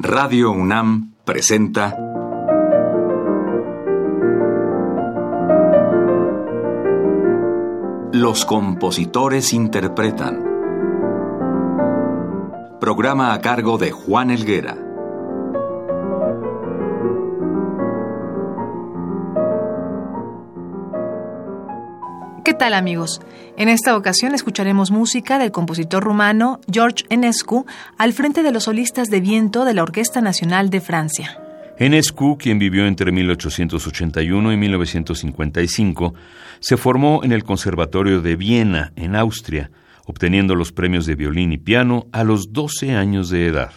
Radio UNAM presenta Los compositores interpretan. Programa a cargo de Juan Elguera. ¿Qué tal amigos? En esta ocasión escucharemos música del compositor rumano George Enescu al frente de los solistas de viento de la Orquesta Nacional de Francia. Enescu, quien vivió entre 1881 y 1955, se formó en el Conservatorio de Viena, en Austria, obteniendo los premios de violín y piano a los 12 años de edad.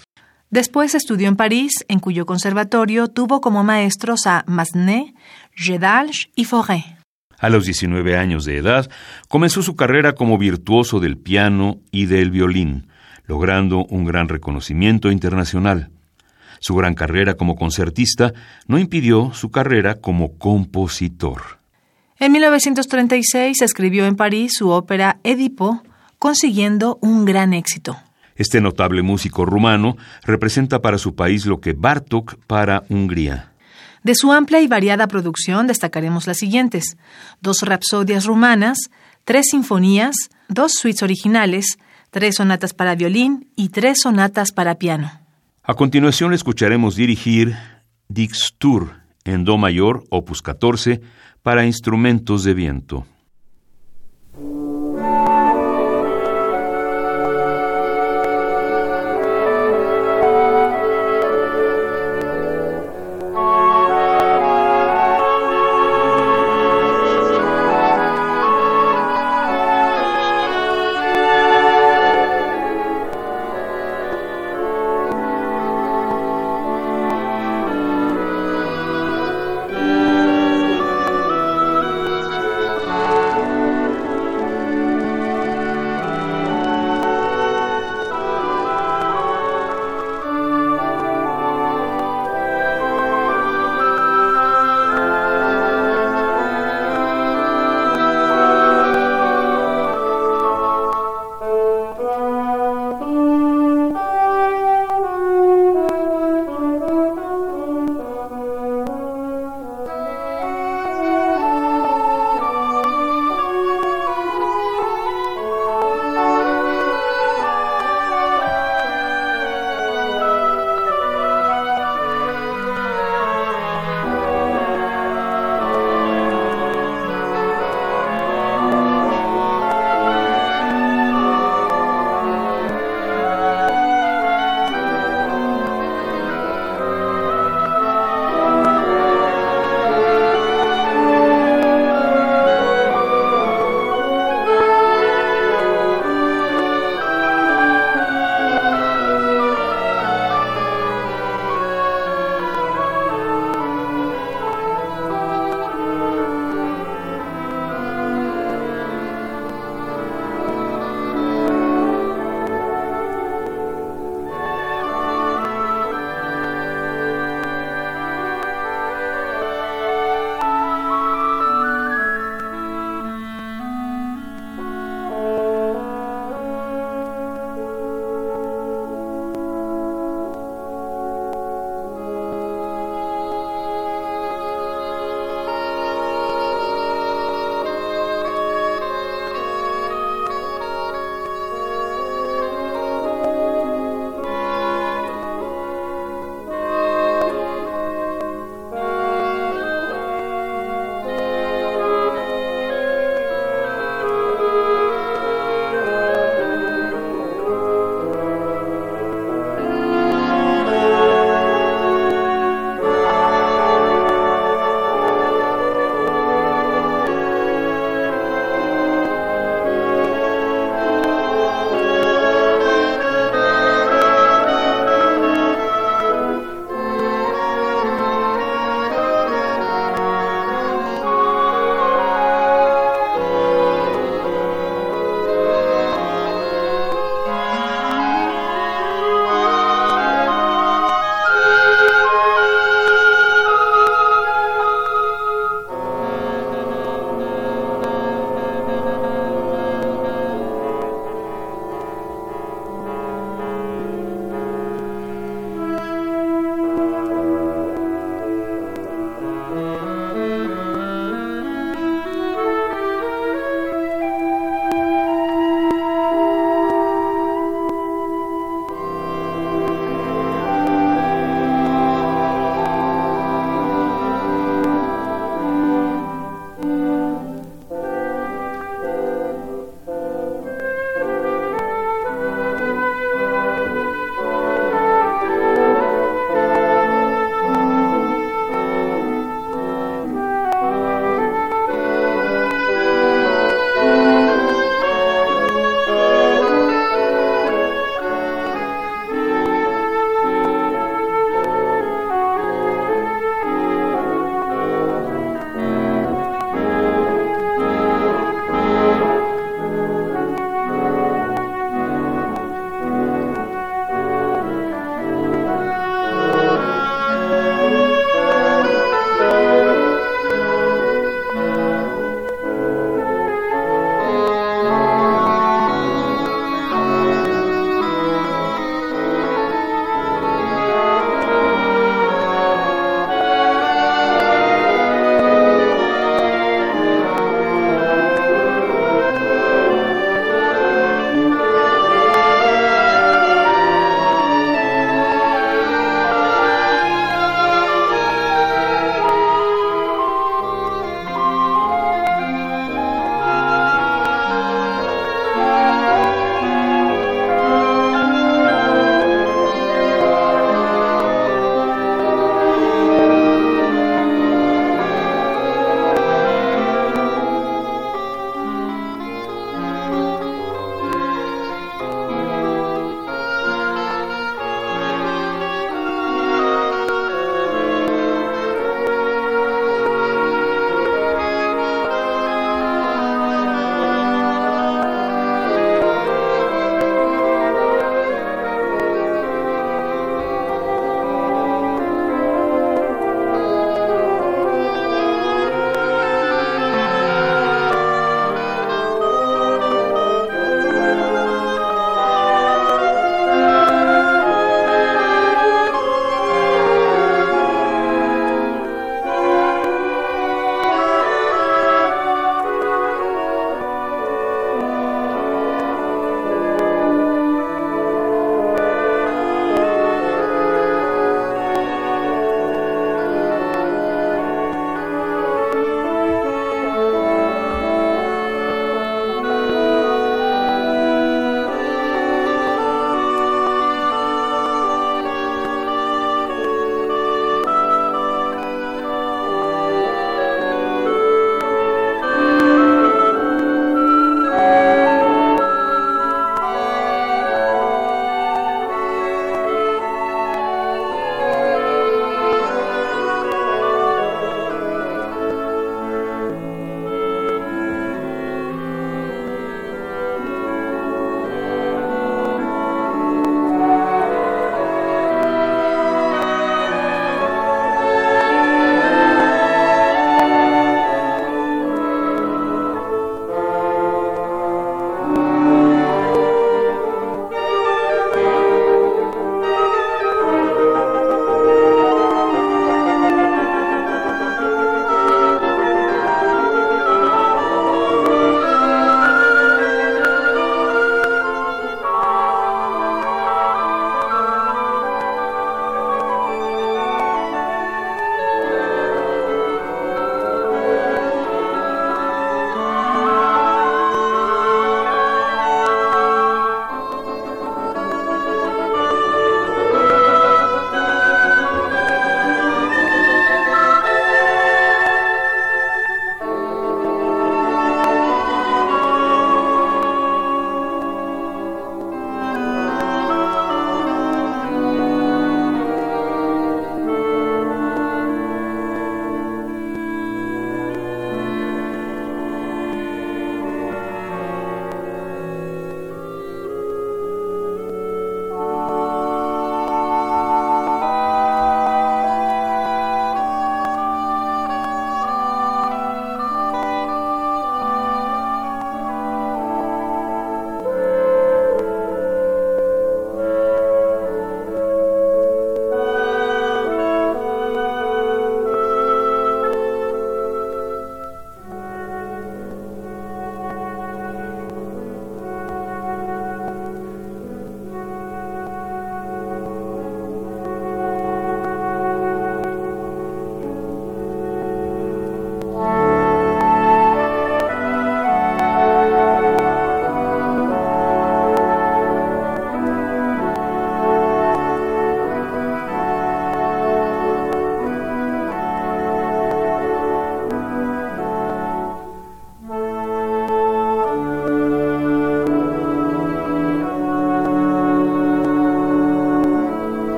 Después estudió en París, en cuyo conservatorio tuvo como maestros a Massenet, Gedalch y Fauré. A los 19 años de edad, comenzó su carrera como virtuoso del piano y del violín, logrando un gran reconocimiento internacional. Su gran carrera como concertista no impidió su carrera como compositor. En 1936 escribió en París su ópera Edipo, consiguiendo un gran éxito. Este notable músico rumano representa para su país lo que Bartók para Hungría. De su amplia y variada producción destacaremos las siguientes: dos rapsodias rumanas, tres sinfonías, dos suites originales, tres sonatas para violín y tres sonatas para piano. A continuación escucharemos dirigir Dix Tour en Do mayor, opus 14, para instrumentos de viento.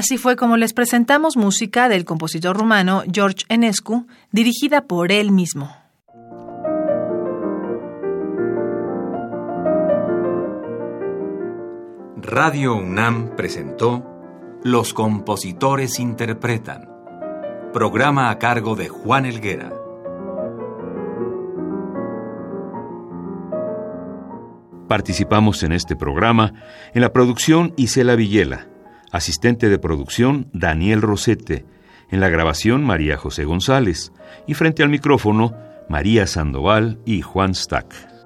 Así fue como les presentamos música del compositor rumano George Enescu, dirigida por él mismo. Radio UNAM presentó Los compositores interpretan, programa a cargo de Juan Elguera. Participamos en este programa en la producción Isela Villela, asistente de producción Daniel Rosete, en la grabación María José González y frente al micrófono María Sandoval y Juan Stack.